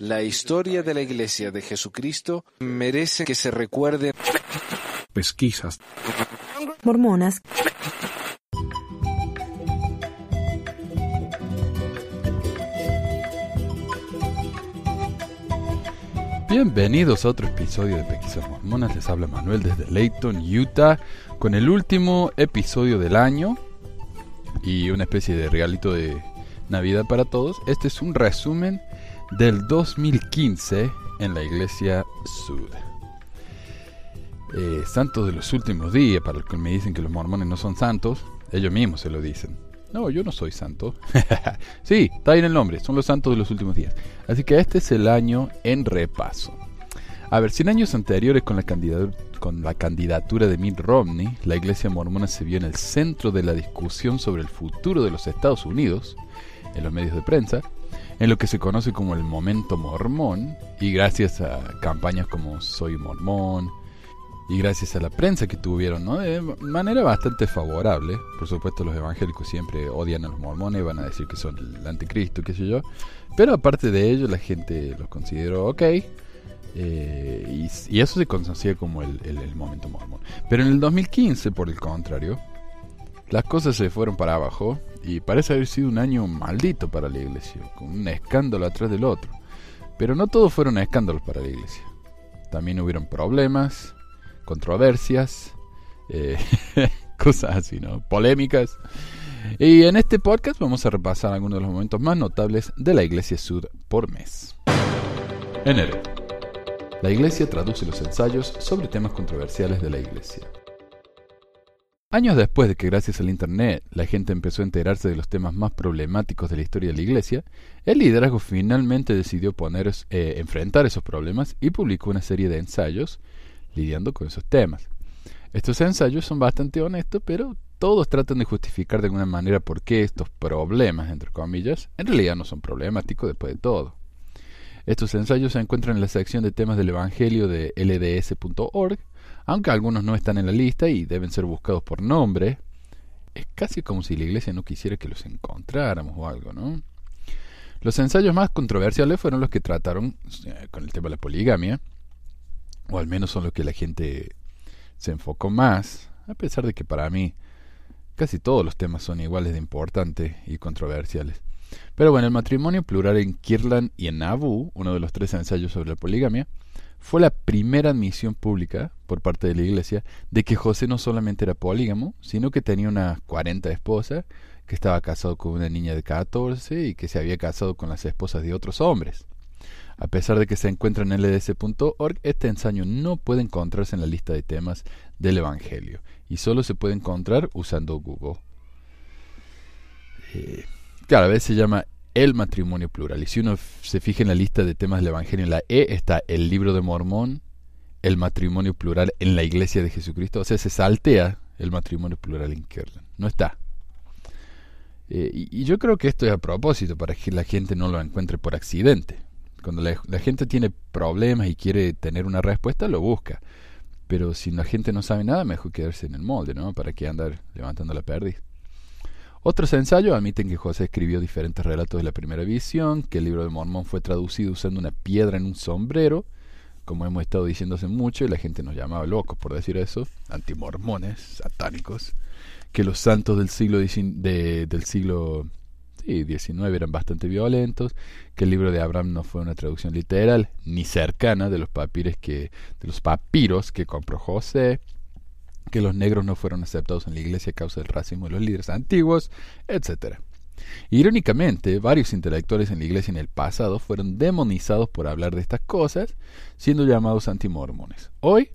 La historia de la Iglesia de Jesucristo merece que se recuerde. Pesquisas. Mormonas. Bienvenidos a otro episodio de Pesquisas Mormonas. Les habla Manuel desde Layton, Utah, con el último episodio del año y una especie de regalito de Navidad para todos. Este es un resumen del 2015 en la Iglesia Sud. Eh, santos de los últimos días, para los que me dicen que los mormones no son santos, ellos mismos se lo dicen. No, yo no soy santo. sí, está ahí en el nombre, son los santos de los últimos días. Así que este es el año en repaso. A ver, 100 años anteriores con la, con la candidatura de Mitt Romney, la iglesia mormona se vio en el centro de la discusión sobre el futuro de los Estados Unidos, en los medios de prensa, en lo que se conoce como el momento mormón, y gracias a campañas como Soy mormón, y gracias a la prensa que tuvieron, ¿no? De manera bastante favorable. Por supuesto, los evangélicos siempre odian a los mormones, van a decir que son el anticristo, qué sé yo. Pero aparte de ello, la gente los consideró ok. Eh, y, eso se conocía como el, el, momento mormón. Pero en el 2015, por el contrario, las cosas se fueron para abajo y parece haber sido un año maldito para la iglesia, con un escándalo atrás del otro. Pero no todos fueron escándalos para la iglesia. También hubieron problemas, controversias, eh, cosas así, ¿no? Polémicas. Y en este podcast vamos a repasar algunos de los momentos más notables de la Iglesia Sud por mes. Enero. La Iglesia traduce los ensayos sobre temas controversiales de la Iglesia. Años después de que gracias al Internet la gente empezó a enterarse de los temas más problemáticos de la historia de la Iglesia, el liderazgo finalmente decidió poner, eh, enfrentar esos problemas y publicó una serie de ensayos lidiando con esos temas. Estos ensayos son bastante honestos, pero todos tratan de justificar de alguna manera por qué estos problemas, entre comillas, en realidad no son problemáticos después de todo. Estos ensayos se encuentran en la sección de temas del Evangelio de lds.org, aunque algunos no están en la lista y deben ser buscados por nombre. Es casi como si la iglesia no quisiera que los encontráramos o algo, ¿no? Los ensayos más controversiales fueron los que trataron eh, con el tema de la poligamia, o al menos son los que la gente se enfocó más, a pesar de que para mí casi todos los temas son iguales de importantes y controversiales. Pero bueno, el matrimonio plural en Kirlan y en Nauvoo, uno de los tres ensayos sobre la poligamia, fue la primera admisión pública por parte de la iglesia de que José no solamente era polígamo, sino que tenía unas 40 esposas, que estaba casado con una niña de 14 y que se había casado con las esposas de otros hombres. A pesar de que se encuentra en lds.org, este ensayo no puede encontrarse en la lista de temas del Evangelio y solo se puede encontrar usando Google. Eh, claro, a se llama el matrimonio plural. Y si uno se fija en la lista de temas del Evangelio, en la E está el libro de Mormón, el matrimonio plural en la iglesia de Jesucristo. O sea, se saltea el matrimonio plural en Kerlan. No está. Eh, y, yo creo que esto es a propósito, para que la gente no lo encuentre por accidente. Cuando la, gente tiene problemas y quiere tener una respuesta, lo busca. Pero si la gente no sabe nada, mejor quedarse en el molde, ¿no? ¿Para qué andar levantando la perdiz? Otros ensayos admiten que José escribió diferentes relatos de la primera visión, que el libro de Mormón fue traducido usando una piedra en un sombrero, como hemos estado diciendo hace mucho, y la gente nos llamaba locos por decir eso, antimormones, satánicos, que los santos del siglo, del siglo 19 eran bastante violentos, que el libro de Abraham no fue una traducción literal ni cercana de los papiros que de los papiros que compró José, que los negros no fueron aceptados en la iglesia a causa del racismo de los líderes antiguos, etc. Irónicamente, varios intelectuales en la iglesia en el pasado fueron demonizados por hablar de estas cosas, siendo llamados antimormones. Hoy,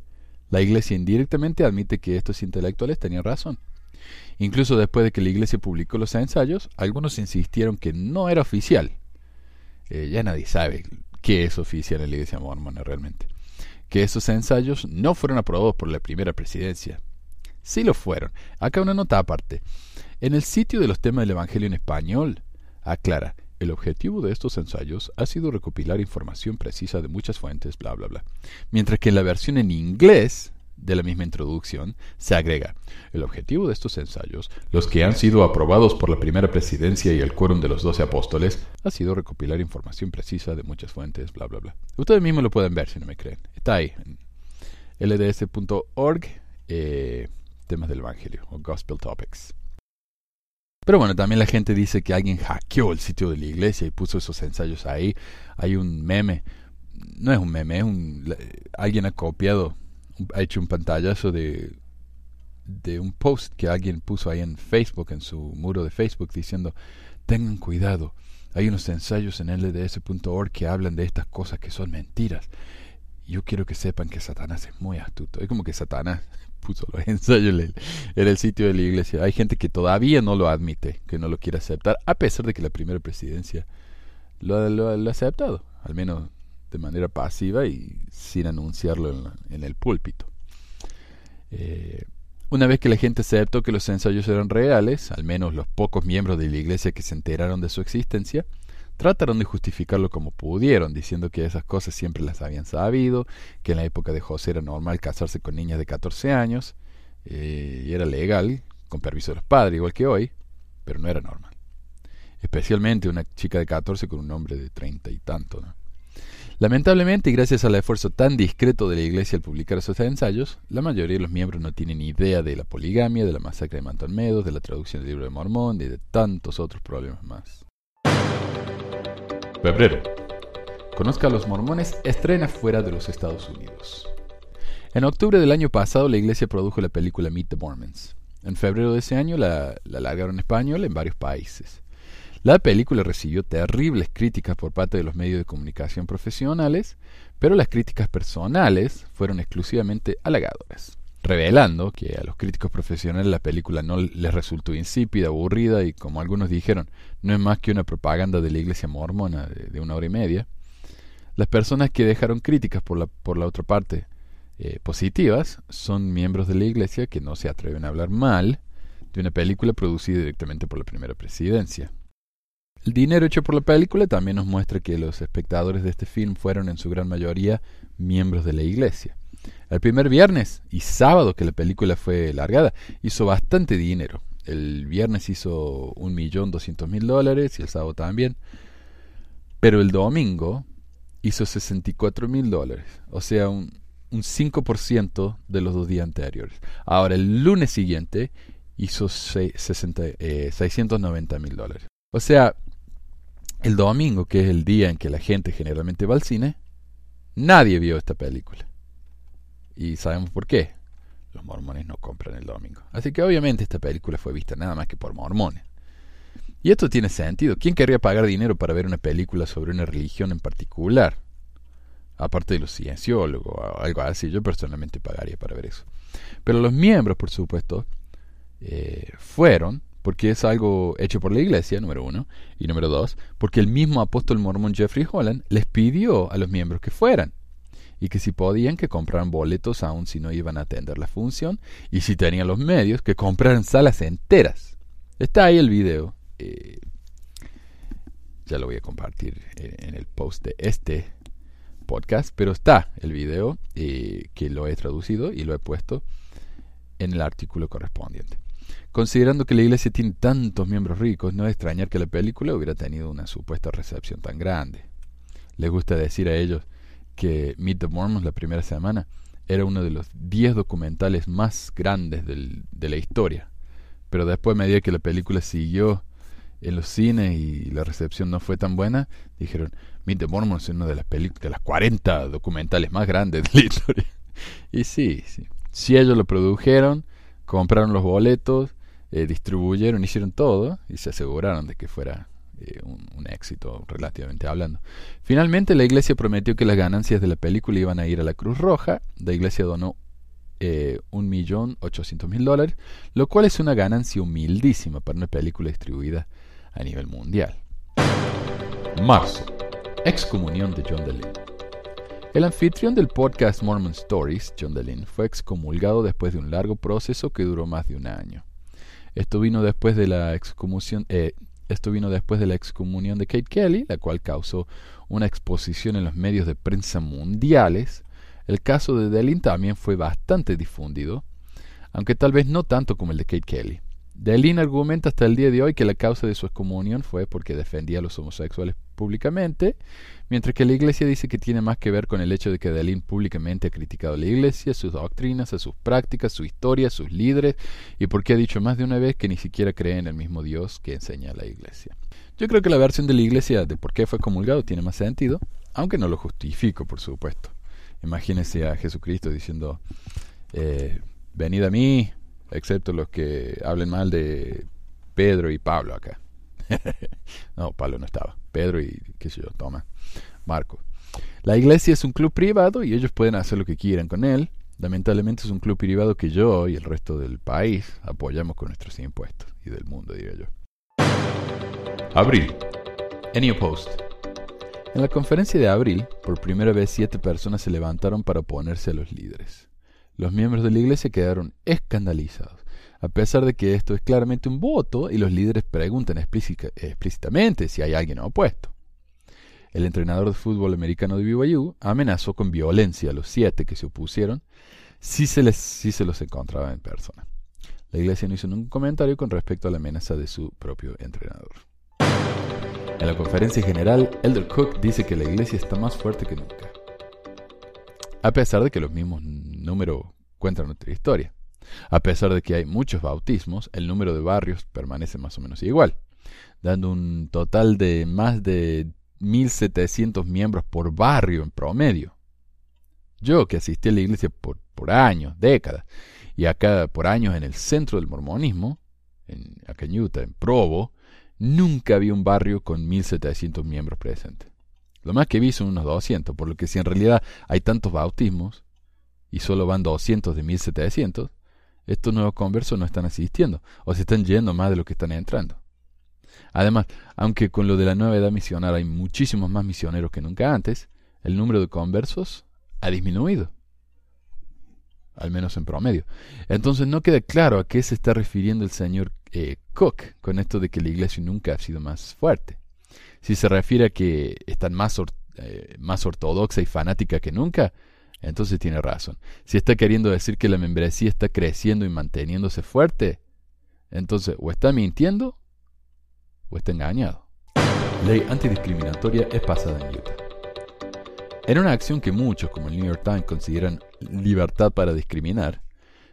la iglesia indirectamente admite que estos intelectuales tenían razón. Incluso después de que la iglesia publicó los ensayos, algunos insistieron que no era oficial. Eh, ya nadie sabe qué es oficial en la iglesia mormona realmente. Que esos ensayos no fueron aprobados por la primera presidencia. Sí lo fueron. Acá una nota aparte. En el sitio de los temas del Evangelio en español, aclara, el objetivo de estos ensayos ha sido recopilar información precisa de muchas fuentes, bla, bla, bla. Mientras que en la versión en inglés de la misma introducción, se agrega, el objetivo de estos ensayos, los que han sido aprobados por la primera presidencia y el quórum de los doce apóstoles, ha sido recopilar información precisa de muchas fuentes, bla, bla, bla. Ustedes mismos lo pueden ver si no me creen. Está ahí, en lds.org, eh, temas del Evangelio, o Gospel Topics. Pero bueno, también la gente dice que alguien hackeó el sitio de la iglesia y puso esos ensayos ahí. Hay un meme, no es un meme, es un alguien ha copiado, ha hecho un pantallazo de de un post que alguien puso ahí en Facebook, en su muro de Facebook, diciendo, tengan cuidado, hay unos ensayos en lds.org que hablan de estas cosas que son mentiras. Yo quiero que sepan que Satanás es muy astuto. Es como que Satanás puso los ensayos en el sitio de la iglesia. Hay gente que todavía no lo admite, que no lo quiere aceptar, a pesar de que la primera presidencia lo, ha aceptado, al menos de manera pasiva y sin anunciarlo en, el púlpito. Eh, una vez que la gente aceptó que los ensayos eran reales, al menos los pocos miembros de la iglesia que se enteraron de su existencia, trataron de justificarlo como pudieron, diciendo que esas cosas siempre las habían sabido, que en la época de José era normal casarse con niñas de 14 años, eh, y era legal, con permiso de los padres, igual que hoy, pero no era normal. Especialmente una chica de 14 con un hombre de 30 y tanto. Lamentablemente, y gracias al esfuerzo tan discreto de la Iglesia al publicar esos ensayos, la mayoría de los miembros no tienen idea de la poligamia, de la masacre de Manton Meadows, de la traducción del libro de Mormón y de tantos otros problemas más. Febrero. Conozca a los mormones estrena fuera de los Estados Unidos. En octubre del año pasado la iglesia produjo la película Meet the Mormons. En febrero de ese año la, la largaron en español en varios países. La película recibió terribles críticas por parte de los medios de comunicación profesionales, pero las críticas personales fueron exclusivamente halagadoras revelando que a los críticos profesionales la película no les resultó insípida, aburrida y, como algunos dijeron, no es más que una propaganda de la iglesia mormona de, una hora y media. Las personas que dejaron críticas por la, por la otra parte eh, positivas son miembros de la iglesia que no se atreven a hablar mal de una película producida directamente por la primera presidencia. El dinero hecho por la película también nos muestra que los espectadores de este film fueron en su gran mayoría miembros de la iglesia. El primer viernes y sábado que la película fue largada hizo bastante dinero. El viernes hizo un millón doscientos mil dólares y el sábado también. Pero el domingo hizo 64 mil dólares. O sea, un, un 5% de los dos días anteriores. Ahora, el lunes siguiente hizo 690 eh, mil dólares. O sea, el domingo, que es el día en que la gente generalmente va al cine, nadie vio esta película. Y sabemos por qué. Los mormones no compran el domingo. Así que obviamente esta película fue vista nada más que por mormones. Y esto tiene sentido. ¿Quién querría pagar dinero para ver una película sobre una religión en particular? Aparte de los cienciólogos o algo así, yo personalmente pagaría para ver eso. Pero los miembros, por supuesto, eh, fueron, porque es algo hecho por la iglesia, número uno, y número dos, porque el mismo apóstol mormón Jeffrey Holland les pidió a los miembros que fueran y que si podían que compraran boletos aun si no iban a atender la función y si tenían los medios que compraran salas enteras. Está ahí el video. Eh, ya lo voy a compartir eh, en el post de este podcast, pero está el video eh, que lo he traducido y lo he puesto en el artículo correspondiente. Considerando que la iglesia tiene tantos miembros ricos, no es extrañar que la película hubiera tenido una supuesta recepción tan grande. Les gusta decir a ellos, que Meet the Mormons la primera semana era uno de los 10 documentales más grandes de la historia. Pero después, a medida que la película siguió en los cines y la recepción no fue tan buena, dijeron, Meet the Mormons es uno de las, de las 40 documentales más grandes de la historia. y sí, sí. Si ellos lo produjeron, compraron los boletos, eh, distribuyeron, hicieron todo y se aseguraron de que fuera eh, un, éxito relativamente hablando. Finalmente la iglesia prometió que las ganancias de la película iban a ir a la Cruz Roja. La iglesia donó eh, un millón ochocientos mil dólares, lo cual es una ganancia humildísima para una película distribuida a nivel mundial. Marzo. Excomunión de John DeLynn. El anfitrión del podcast Mormon Stories, John DeLynn, fue excomulgado después de un largo proceso que duró más de un año. Esto vino después de la excomulación, eh, esto vino después de la excomunión de Kate Kelly, la cual causó una exposición en los medios de prensa mundiales, El caso de Delin también fue bastante difundido, aunque tal vez no tanto como el de Kate Kelly. Delin argumenta hasta el día de hoy que la causa de su excomunión fue porque defendía a los homosexuales públicamente, mientras que la iglesia dice que tiene más que ver con el hecho de que Delin públicamente ha criticado a la iglesia, sus doctrinas, a sus prácticas, su historia, sus líderes, y porque ha dicho más de una vez que ni siquiera cree en el mismo Dios que enseña la iglesia. Yo creo que la versión de la iglesia de por qué fue comulgado tiene más sentido, aunque no lo justifico, por supuesto. Imagínense a Jesucristo diciendo, eh, venid a mí, excepto los que hablen mal de Pedro y Pablo acá. no, Pablo no estaba. Pedro y, qué sé yo, toma, Marco. La iglesia es un club privado y ellos pueden hacer lo que quieran con él. Lamentablemente es un club privado que yo y el resto del país apoyamos con nuestros impuestos y del mundo, diría yo. Abril. Any Post. En la conferencia de abril, por primera vez siete personas se levantaron para oponerse a los líderes. Los miembros de la iglesia quedaron escandalizados, a pesar de que esto es claramente un voto y los líderes preguntan explícitamente si hay alguien opuesto. El entrenador de fútbol americano de BYU amenazó con violencia a los siete que se opusieron si se, si se los encontraba en persona. La iglesia no hizo ningún comentario con respecto a la amenaza de su propio entrenador. En la conferencia general, Elder Cook dice que la iglesia está más fuerte que nunca a pesar de que los mismos números cuentan otra historia. A pesar de que hay muchos bautismos, el número de barrios permanece más o menos igual, dando un total de más de 1.700 miembros por barrio en promedio. Yo, que asistí a la iglesia por, años, décadas, y acá por años en el centro del mormonismo, en, acá en en Provo, nunca vi un barrio con 1.700 miembros presentes. Lo más que vi son unos 200, por lo que si en realidad hay tantos bautismos y solo van 200 de 1700, estos nuevos conversos no están asistiendo o se están yendo más de lo que están entrando. Además, aunque con lo de la nueva edad misionera hay muchísimos más misioneros que nunca antes, el número de conversos ha disminuido, al menos en promedio. Entonces no queda claro a qué se está refiriendo el señor eh, Cook con esto de que la iglesia nunca ha sido más fuerte. Si se refiere a que están más, eh, más ortodoxa y fanática que nunca, entonces tiene razón. Si está queriendo decir que la membresía está creciendo y manteniéndose fuerte, entonces o está mintiendo o está engañado. Ley antidiscriminatoria es pasada en Utah. En una acción que muchos, como el New York Times, consideran libertad para discriminar,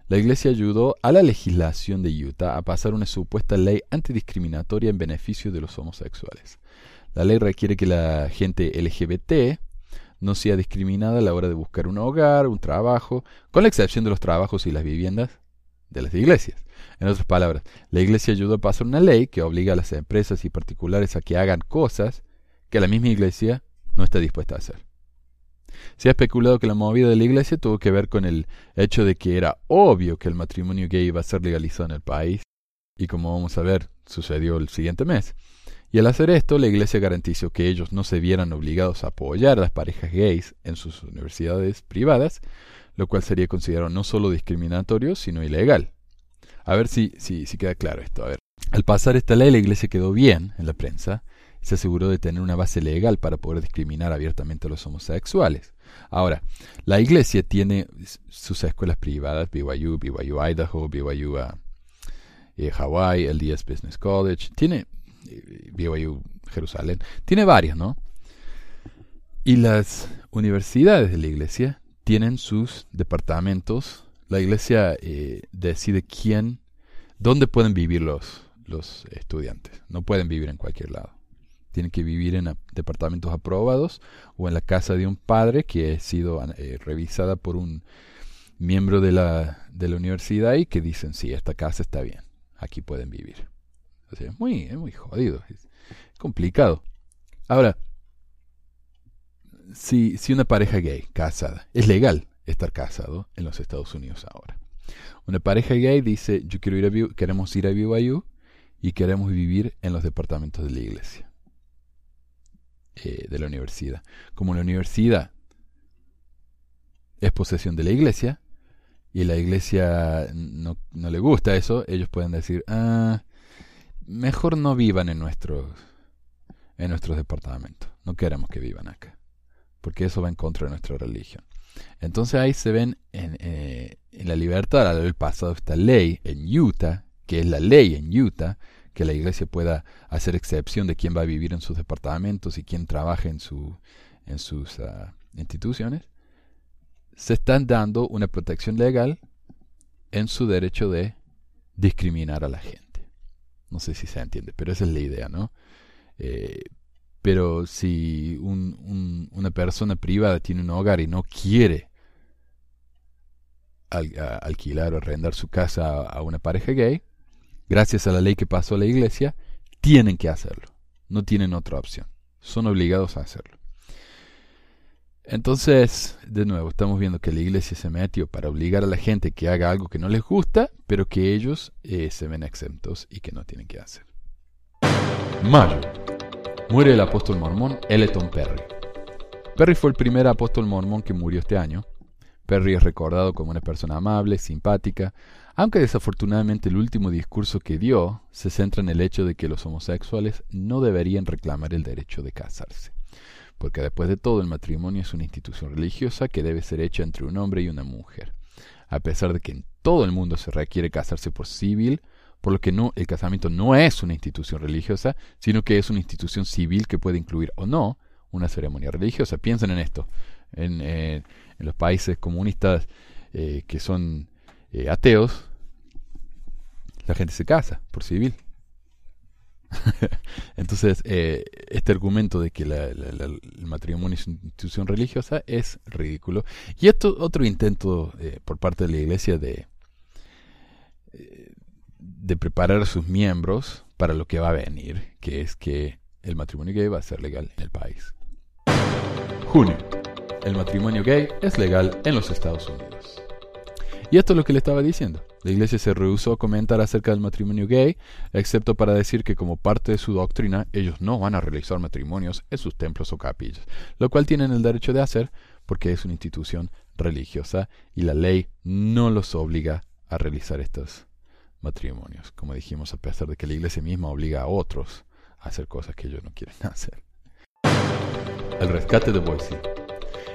la Iglesia ayudó a la legislación de Utah a pasar una supuesta ley antidiscriminatoria en beneficio de los homosexuales. La ley requiere que la gente LGBT no sea discriminada a la hora de buscar un hogar, un trabajo, con la excepción de los trabajos y las viviendas de las iglesias. En otras palabras, la iglesia ayudó a pasar una ley que obliga a las empresas y particulares a que hagan cosas que la misma iglesia no está dispuesta a hacer. Se ha especulado que la movida de la iglesia tuvo que ver con el hecho de que era obvio que el matrimonio gay iba a ser legalizado en el país, y como vamos a ver, sucedió el siguiente mes. Y al hacer esto, la Iglesia garantizó que ellos no se vieran obligados a apoyar a las parejas gays en sus universidades privadas, lo cual sería considerado no solo discriminatorio, sino ilegal. A ver si, si, queda claro esto. A ver. Al pasar esta ley, la Iglesia quedó bien en la prensa y se aseguró de tener una base legal para poder discriminar abiertamente a los homosexuales. Ahora, la Iglesia tiene sus escuelas privadas, BYU, BYU Idaho, BYU uh, eh, Hawaii, el DS Business College, tiene BYU Jerusalén, tiene varias, ¿no? Y las universidades de la iglesia tienen sus departamentos. La iglesia eh, decide quién, dónde pueden vivir los, los estudiantes. No pueden vivir en cualquier lado. Tienen que vivir en departamentos aprobados o en la casa de un padre que ha sido eh, revisada por un miembro de la, de la universidad y que dicen, sí, esta casa está bien, aquí pueden vivir es muy, es muy jodido, es complicado. Ahora, si, si una pareja gay casada, es legal estar casado en los Estados Unidos ahora. Una pareja gay dice, yo quiero ir a, queremos ir a BYU y queremos vivir en los departamentos de la iglesia, eh, de la universidad. Como la universidad es posesión de la iglesia y la iglesia no, no le gusta eso, ellos pueden decir, ah, mejor no vivan en nuestros, en nuestros departamentos. No queremos que vivan acá, porque eso va en contra de nuestra religión. Entonces ahí se ven en, eh, la libertad al haber pasado esta ley en Utah, que es la ley en Utah, que la iglesia pueda hacer excepción de quién va a vivir en sus departamentos y quién trabaja en sus ah, instituciones, se están dando una protección legal en su derecho de discriminar a la gente. No sé si se entiende, pero esa es la idea, ¿no? Eh, pero si una persona privada tiene un hogar y no quiere alquilar o arrendar su casa a una pareja gay, gracias a la ley que pasó a la iglesia, tienen que hacerlo. No tienen otra opción. Son obligados a hacerlo. Entonces, de nuevo, estamos viendo que la iglesia se metió para obligar a la gente que haga algo que no les gusta, pero que ellos eh, se ven exentos y que no tienen que hacer. Mayo. Muere el apóstol mormón Eleton Perry. Perry fue el primer apóstol mormón que murió este año. Perry es recordado como una persona amable, simpática, aunque desafortunadamente el último discurso que dio se centra en el hecho de que los homosexuales no deberían reclamar el derecho de casarse, porque después de todo el matrimonio es una institución religiosa que debe ser hecha entre un hombre y una mujer, a pesar de que en todo el mundo se requiere casarse por civil, por lo que no, el casamiento no es una institución religiosa, sino que es una institución civil que puede incluir o no una ceremonia religiosa. Piensen en esto. En, eh, los países comunistas eh, que son eh, ateos, la gente se casa por civil. Entonces, eh, este argumento de que el matrimonio es una institución religiosa es ridículo. Y esto otro intento eh, por parte de la iglesia de, eh, de preparar a sus miembros para lo que va a venir, que es que el matrimonio gay va a ser legal en el país. Junio. El matrimonio gay es legal en los Estados Unidos. Y esto es lo que le estaba diciendo. La iglesia se rehusó a comentar acerca del matrimonio gay, excepto para decir que como parte de su doctrina ellos no van a realizar matrimonios en sus templos o capillas, lo cual tienen el derecho de hacer porque es una institución religiosa y la ley no los obliga a realizar estos matrimonios, como dijimos, a pesar de que la iglesia misma obliga a otros a hacer cosas que ellos no quieren hacer. El rescate de Boise.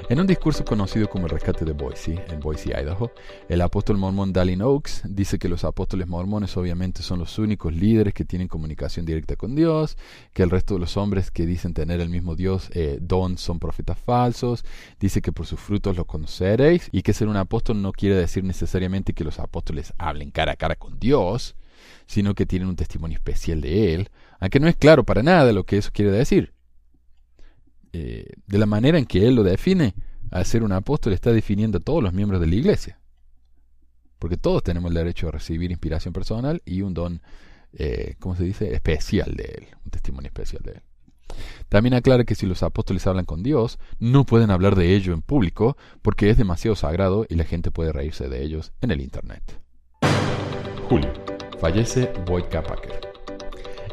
En un discurso conocido como el rescate de Boise, en Boise, Idaho, el apóstol mormón Dallin Oaks dice que los apóstoles mormones obviamente son los únicos líderes que tienen comunicación directa con Dios, que el resto de los hombres que dicen tener el mismo Dios eh, don son profetas falsos, dice que por sus frutos los conoceréis y que ser un apóstol no quiere decir necesariamente que los apóstoles hablen cara a cara con Dios, sino que tienen un testimonio especial de Él, aunque no es claro para nada lo que eso quiere decir. Eh, de la manera en que él lo define, al ser un apóstol está definiendo a todos los miembros de la iglesia. Porque todos tenemos el derecho a recibir inspiración personal y un don, eh, ¿cómo se dice?, especial de él, un testimonio especial de él. También aclara que si los apóstoles hablan con Dios, no pueden hablar de ello en público porque es demasiado sagrado y la gente puede reírse de ellos en el Internet. Julio. Fallece Boyd K.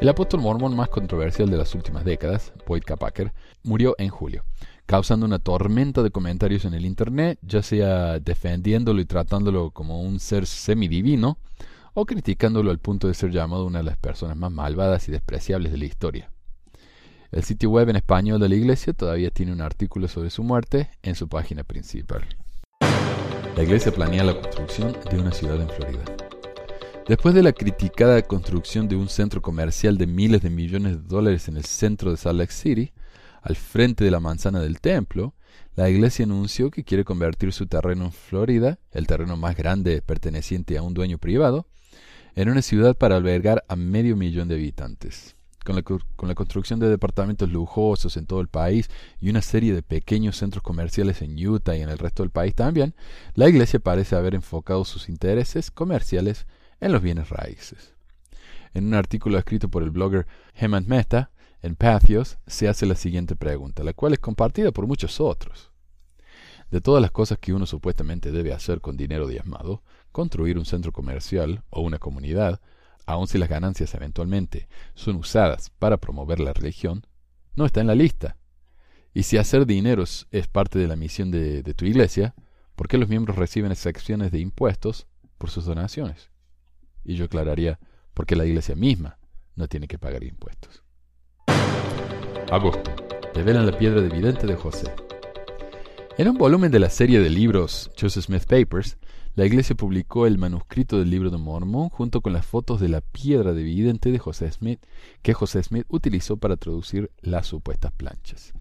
El apóstol mormón más controversial de las últimas décadas, Boyd K. Packer, murió en julio, causando una tormenta de comentarios en el Internet, ya sea defendiéndolo y tratándolo como un ser semidivino, o criticándolo al punto de ser llamado una de las personas más malvadas y despreciables de la historia. El sitio web en español de la iglesia todavía tiene un artículo sobre su muerte en su página principal. La iglesia planea la construcción de una ciudad en Florida. Después de la criticada construcción de un centro comercial de miles de millones de dólares en el centro de Salt Lake City, al frente de la manzana del templo, la iglesia anunció que quiere convertir su terreno en Florida, el terreno más grande perteneciente a un dueño privado, en una ciudad para albergar a medio millón de habitantes. Con la, con la, construcción de departamentos lujosos en todo el país y una serie de pequeños centros comerciales en Utah y en el resto del país también, la iglesia parece haber enfocado sus intereses comerciales en los bienes raíces. En un artículo escrito por el blogger Hemant Mehta en Pathos se hace la siguiente pregunta, la cual es compartida por muchos otros. De todas las cosas que uno supuestamente debe hacer con dinero diezmado, construir un centro comercial o una comunidad, aun si las ganancias eventualmente son usadas para promover la religión, no está en la lista. Y si hacer dinero es parte de la misión de, de tu iglesia, ¿por qué los miembros reciben excepciones de impuestos por sus donaciones? Y yo aclararía, porque la iglesia misma no tiene que pagar impuestos. Agosto. Revelan la piedra de vidente de José. En un volumen de la serie de libros Joseph Smith Papers, la iglesia publicó el manuscrito del libro de Mormón junto con las fotos de la piedra de vidente de José Smith que José Smith utilizó para traducir las supuestas planchas.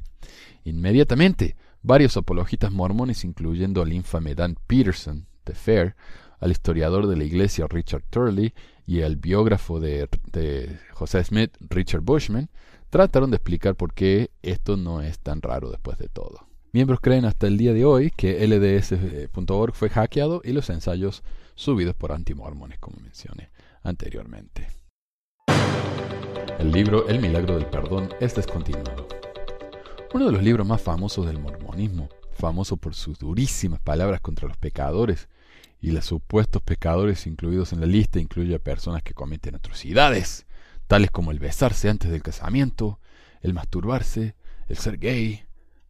Inmediatamente, varios apologistas mormones, incluyendo al infame Dan Peterson de Fair, al historiador de la iglesia Richard Turley y al biógrafo de, de José Smith, Richard Bushman, trataron de explicar por qué esto no es tan raro después de todo. Miembros creen hasta el día de hoy que LDS.org fue hackeado y los ensayos subidos por antimormones, como mencioné anteriormente. El libro El milagro del perdón es descontinuado. Uno de los libros más famosos del mormonismo, famoso por sus durísimas palabras contra los pecadores, y los supuestos pecadores incluidos en la lista incluye a personas que cometen atrocidades, tales como el besarse antes del casamiento, el masturbarse, el ser gay,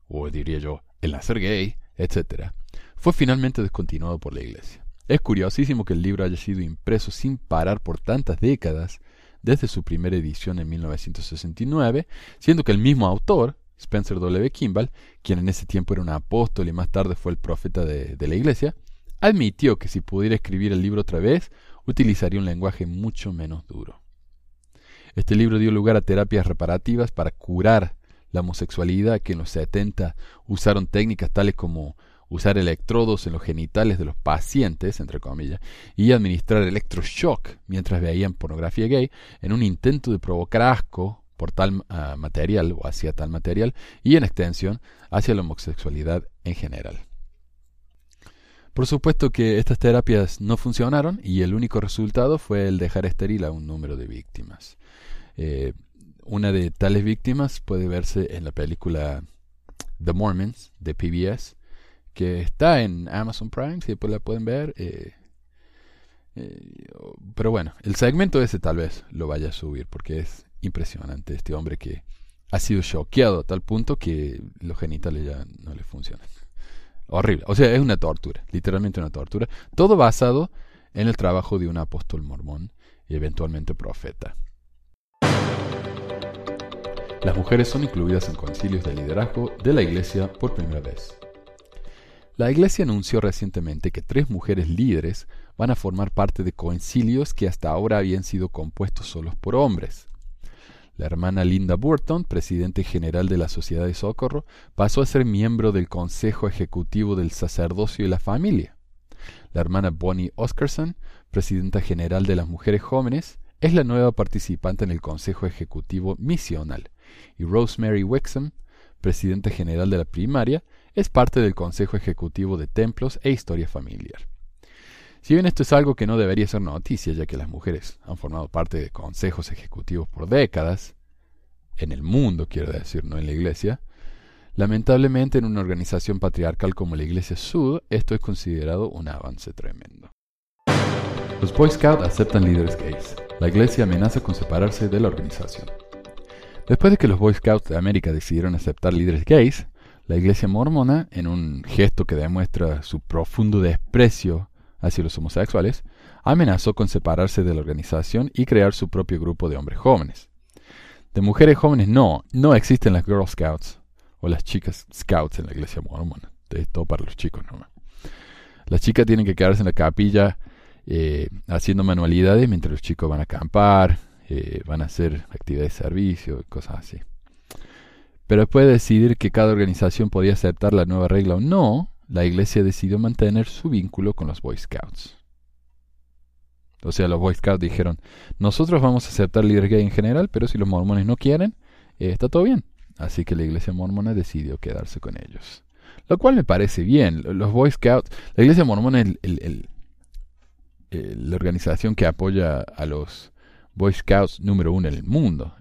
o diría yo, el nacer gay, etc., fue finalmente descontinuado por la Iglesia. Es curiosísimo que el libro haya sido impreso sin parar por tantas décadas, desde su primera edición en 1969, siendo que el mismo autor, Spencer W. Kimball, quien en ese tiempo era un apóstol y más tarde fue el profeta de, de la Iglesia, admitió que si pudiera escribir el libro otra vez, utilizaría un lenguaje mucho menos duro. Este libro dio lugar a terapias reparativas para curar la homosexualidad, que en los 70 usaron técnicas tales como usar electrodos en los genitales de los pacientes, entre comillas, y administrar electroshock mientras veían pornografía gay, en un intento de provocar asco por tal ah, material o hacia tal material, y en extensión hacia la homosexualidad en general. Por supuesto que estas terapias no funcionaron y el único resultado fue el dejar estéril a un número de víctimas. Eh, una de tales víctimas puede verse en la película The Mormons de PBS, que está en Amazon Prime, si después la pueden ver. Eh, eh, pero bueno, el segmento ese tal vez lo vaya a subir porque es impresionante este hombre que ha sido choqueado a tal punto que los genitales ya no le funcionan. Horrible. O sea, es una tortura, literalmente una tortura. Todo basado en el trabajo de un apóstol mormón y eventualmente profeta. Las mujeres son incluidas en concilios de liderazgo de la Iglesia por primera vez. La Iglesia anunció recientemente que tres mujeres líderes van a formar parte de concilios que hasta ahora habían sido compuestos solos por hombres. La hermana Linda Burton, presidente general de la Sociedad de Socorro, pasó a ser miembro del Consejo Ejecutivo del Sacerdocio y la Familia. La hermana Bonnie Oscarson, presidenta general de las Mujeres Jóvenes, es la nueva participante en el Consejo Ejecutivo Misional y Rosemary Wexham, presidenta general de la primaria, es parte del Consejo Ejecutivo de Templos e Historia Familiar. Si bien esto es algo que no debería ser noticia, ya que las mujeres han formado parte de consejos ejecutivos por décadas, en el mundo quiero decir, no en la Iglesia, lamentablemente en una organización patriarcal como la Iglesia Sud, esto es considerado un avance tremendo. Los Boy Scouts aceptan líderes gays. La Iglesia amenaza con separarse de la organización. Después de que los Boy Scouts de América decidieron aceptar líderes gays, la Iglesia mormona, en un gesto que demuestra su profundo desprecio hacia los homosexuales, amenazó con separarse de la organización y crear su propio grupo de hombres jóvenes. De mujeres jóvenes no, no existen las Girl Scouts o las chicas Scouts en la iglesia mormona. Es todo para los chicos nomás. Las chicas tienen que quedarse en la capilla eh, haciendo manualidades mientras los chicos van a acampar, eh, van a hacer actividades de servicio cosas así. Pero después de decidir que cada organización podía aceptar la nueva regla o no, la iglesia decidió mantener su vínculo con los Boy Scouts. O sea, los Boy Scouts dijeron, nosotros vamos a aceptar líderes gay en general, pero si los mormones no quieren, eh, está todo bien. Así que la iglesia mormona decidió quedarse con ellos. Lo cual me parece bien. Los Boy Scouts, la iglesia mormona es la organización que apoya a los Boy Scouts número uno en el mundo.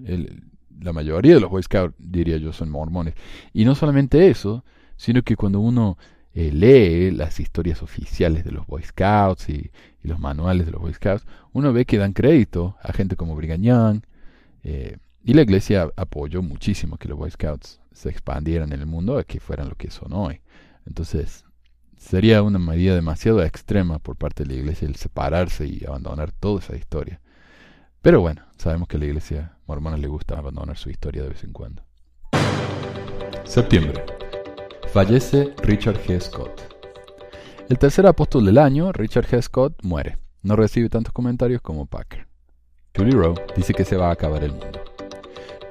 la mayoría de los Boy Scouts, diría yo, son mormones. Y no solamente eso, sino que cuando uno eh, lee las historias oficiales de los Boy Scouts y, los manuales de los Boy Scouts, uno ve que dan crédito a gente como Brigham. Eh, y la iglesia apoyó muchísimo que los Boy Scouts se expandieran en el mundo a que fueran lo que son hoy. Entonces, sería una medida demasiado extrema por parte de la iglesia el separarse y abandonar toda esa historia. Pero bueno, sabemos que a la iglesia mormona le gusta abandonar su historia de vez en cuando. Septiembre. Fallece Richard G. Scott. El tercer apóstol del año, Richard G. Scott, muere. No recibe tantos comentarios como Packer. Julie Rowe dice que se va a acabar el mundo.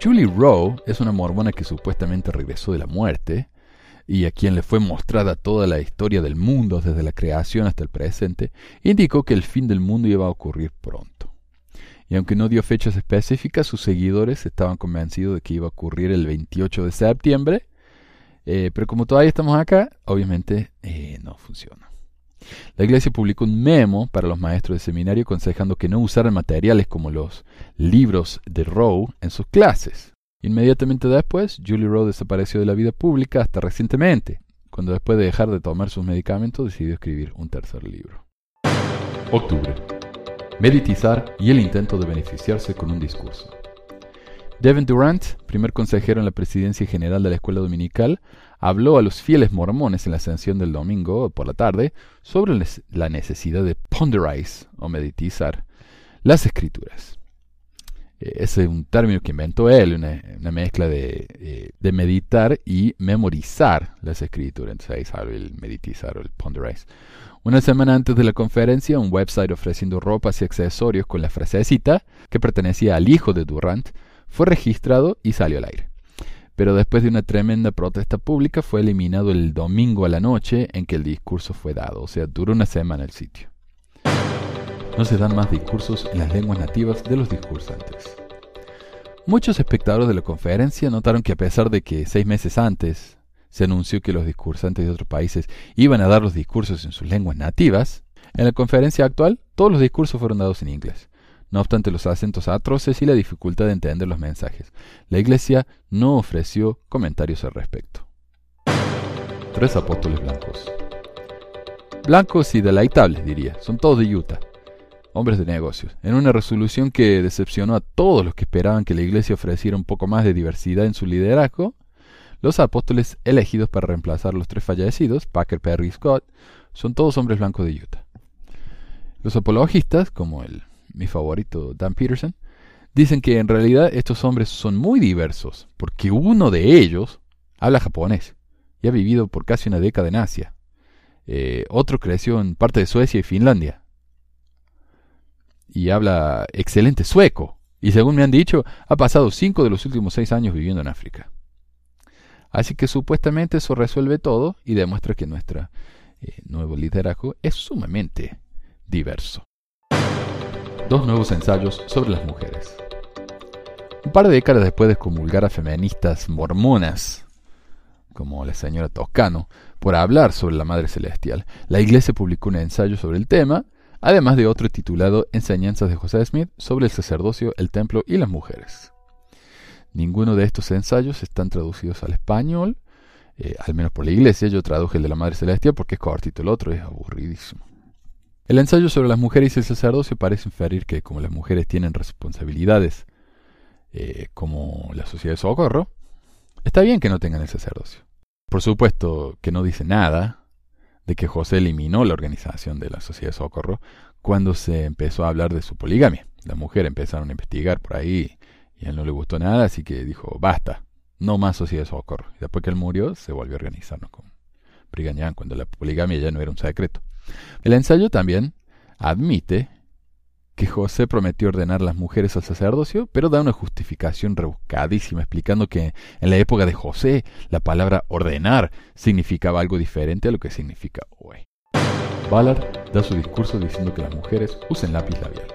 Julie Rowe es una mormona que supuestamente regresó de la muerte y a quien le fue mostrada toda la historia del mundo desde la creación hasta el presente, indicó que el fin del mundo iba a ocurrir pronto. Y aunque no dio fechas específicas, sus seguidores estaban convencidos de que iba a ocurrir el 28 de septiembre, eh, pero como todavía estamos acá, obviamente eh, no funciona. La iglesia publicó un memo para los maestros de seminario aconsejando que no usaran materiales como los libros de Rowe en sus clases. Inmediatamente después, Julie Rowe desapareció de la vida pública hasta recientemente, cuando después de dejar de tomar sus medicamentos decidió escribir un tercer libro. Octubre. Meditizar y el intento de beneficiarse con un discurso. Devin Durant, primer consejero en la presidencia general de la escuela dominical, habló a los fieles mormones en la ascensión del domingo por la tarde sobre la necesidad de ponderize o meditizar las escrituras. Eh, ese es un término que inventó él, una, mezcla eh, de, meditar y memorizar las escrituras. Entonces el meditizar o el ponderize. Una semana antes de la conferencia, un website ofreciendo ropas y accesorios con la frasecita, que pertenecía al hijo de Durant, fue registrado y salió al aire. Pero después de una tremenda protesta pública fue eliminado el domingo a la noche en que el discurso fue dado, o sea, duró una semana el sitio. No se dan más discursos en las lenguas nativas de los discursantes. Muchos espectadores de la conferencia notaron que a pesar de que seis meses antes se anunció que los discursantes de otros países iban a dar los discursos en sus lenguas nativas, en la conferencia actual todos los discursos fueron dados en inglés no obstante los acentos atroces y la dificultad de entender los mensajes. La Iglesia no ofreció comentarios al respecto. Tres apóstoles blancos. Blancos y deleitables, diría. Son todos de Utah. Hombres de negocios. En una resolución que decepcionó a todos los que esperaban que la Iglesia ofreciera un poco más de diversidad en su liderazgo, los apóstoles elegidos para reemplazar a los tres fallecidos, Packer, Perry y Scott, son todos hombres blancos de Utah. Los apologistas, como el mi favorito, Dan Peterson, dicen que en realidad estos hombres son muy diversos, porque uno de ellos habla japonés y ha vivido por casi una década en Asia. Eh, otro creció en parte de Suecia y Finlandia. Y habla excelente sueco. Y según me han dicho, ha pasado cinco de los últimos seis años viviendo en África. Así que supuestamente eso resuelve todo y demuestra que nuestro eh, nuevo liderazgo es sumamente diverso dos nuevos ensayos sobre las mujeres. Un par de décadas después de excomulgar a feministas mormonas, como la señora Toscano, por hablar sobre la Madre Celestial, la Iglesia publicó un ensayo sobre el tema, además de otro titulado Enseñanzas de José Smith sobre el sacerdocio, el templo y las mujeres. Ninguno de estos ensayos están traducidos al español, eh, al menos por la Iglesia. Yo traduje el de la Madre Celestial porque es cortito, el otro es aburridísimo. El ensayo sobre las mujeres y el sacerdocio parece inferir que como las mujeres tienen responsabilidades eh, como la sociedad de socorro, está bien que no tengan el sacerdocio. Por supuesto que no dice nada de que José eliminó la organización de la sociedad de socorro cuando se empezó a hablar de su poligamia. Las mujeres empezaron a investigar por ahí y a él no le gustó nada, así que dijo, basta, no más sociedad de socorro. Y después que él murió, se volvió a organizarnos con Brigañán, cuando la poligamia ya no era un secreto. El ensayo también admite que José prometió ordenar las mujeres al sacerdocio, pero da una justificación rebuscadísima explicando que en la época de José la palabra ordenar significaba algo diferente a lo que significa hoy. Ballard da su discurso diciendo que las mujeres usen lápiz labial.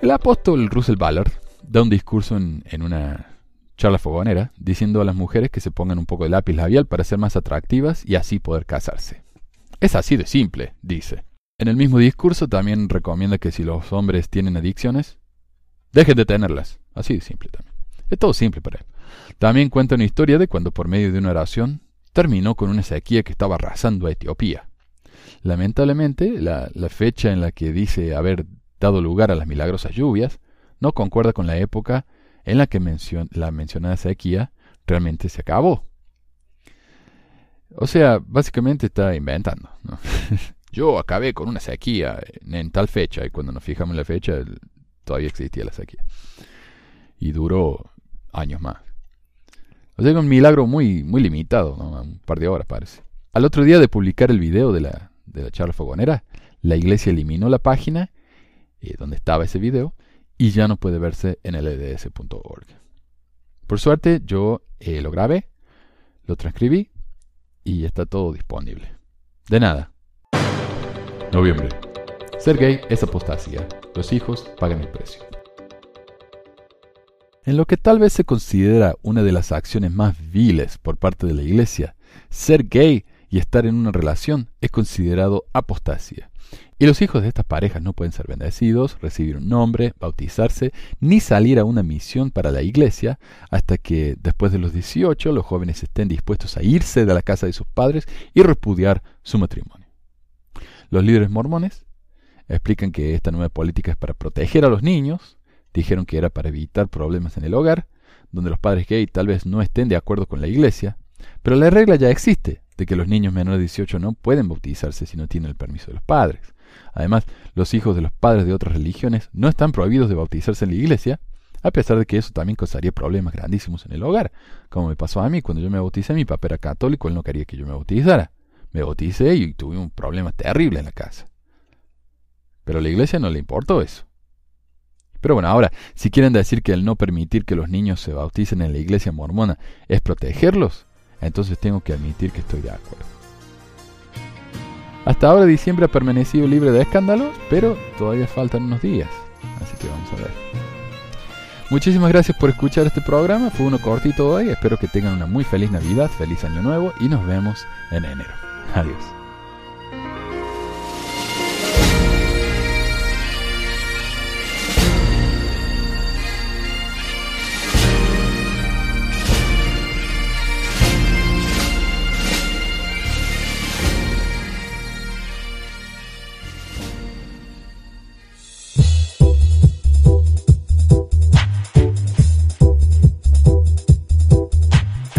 El apóstol Russell Ballard da un discurso en, en una charla fogonera diciendo a las mujeres que se pongan un poco de lápiz labial para ser más atractivas y así poder casarse. Es así de simple, dice. En el mismo discurso también recomienda que si los hombres tienen adicciones, dejen de tenerlas. Así de simple también. Es todo simple para él. También cuenta una historia de cuando por medio de una oración terminó con una sequía que estaba arrasando a Etiopía. Lamentablemente, la, fecha en la que dice haber dado lugar a las milagrosas lluvias no concuerda con la época en la que la mencionada sequía realmente se acabó. O sea, básicamente está inventando. Yo acabé con una sequía en, tal fecha y cuando nos fijamos en la fecha todavía existía la sequía. Y duró años más. O sea, un milagro muy, muy limitado, ¿no? un par de horas parece. Al otro día de publicar el video de la, de la charla fogonera, la iglesia eliminó la página eh, donde estaba ese video y ya no puede verse en lds.org. Por suerte yo eh, lo grabé, lo transcribí y está todo disponible. De nada. Noviembre. Ser gay es apostasía. Los hijos pagan el precio. En lo que tal vez se considera una de las acciones más viles por parte de la Iglesia, ser gay y estar en una relación es considerado apostasía. Y los hijos de estas parejas no pueden ser bendecidos, recibir un nombre, bautizarse, ni salir a una misión para la iglesia hasta que después de los 18 los jóvenes estén dispuestos a irse de la casa de sus padres y repudiar su matrimonio. Los líderes mormones explican que esta nueva política es para proteger a los niños, dijeron que era para evitar problemas en el hogar, donde los padres gay tal vez no estén de acuerdo con la iglesia, pero la regla ya existe de que los niños menores de 18 no pueden bautizarse si no tienen el permiso de los padres. Además, los hijos de los padres de otras religiones no están prohibidos de bautizarse en la iglesia, a pesar de que eso también causaría problemas grandísimos en el hogar, como me pasó a mí cuando yo me bauticé, mi papá era católico, él no quería que yo me bautizara. Me bauticé y tuve un problema terrible en la casa. Pero a la iglesia no le importó eso. Pero bueno, ahora, si quieren decir que el no permitir que los niños se bauticen en la iglesia mormona es protegerlos, entonces tengo que admitir que estoy de acuerdo. Hasta ahora diciembre ha permanecido libre de escándalos, pero todavía faltan unos días. Así que vamos a ver. Muchísimas gracias por escuchar este programa. Fue uno cortito hoy. Espero que tengan una muy feliz Navidad, feliz Año Nuevo y nos vemos en enero. Adiós.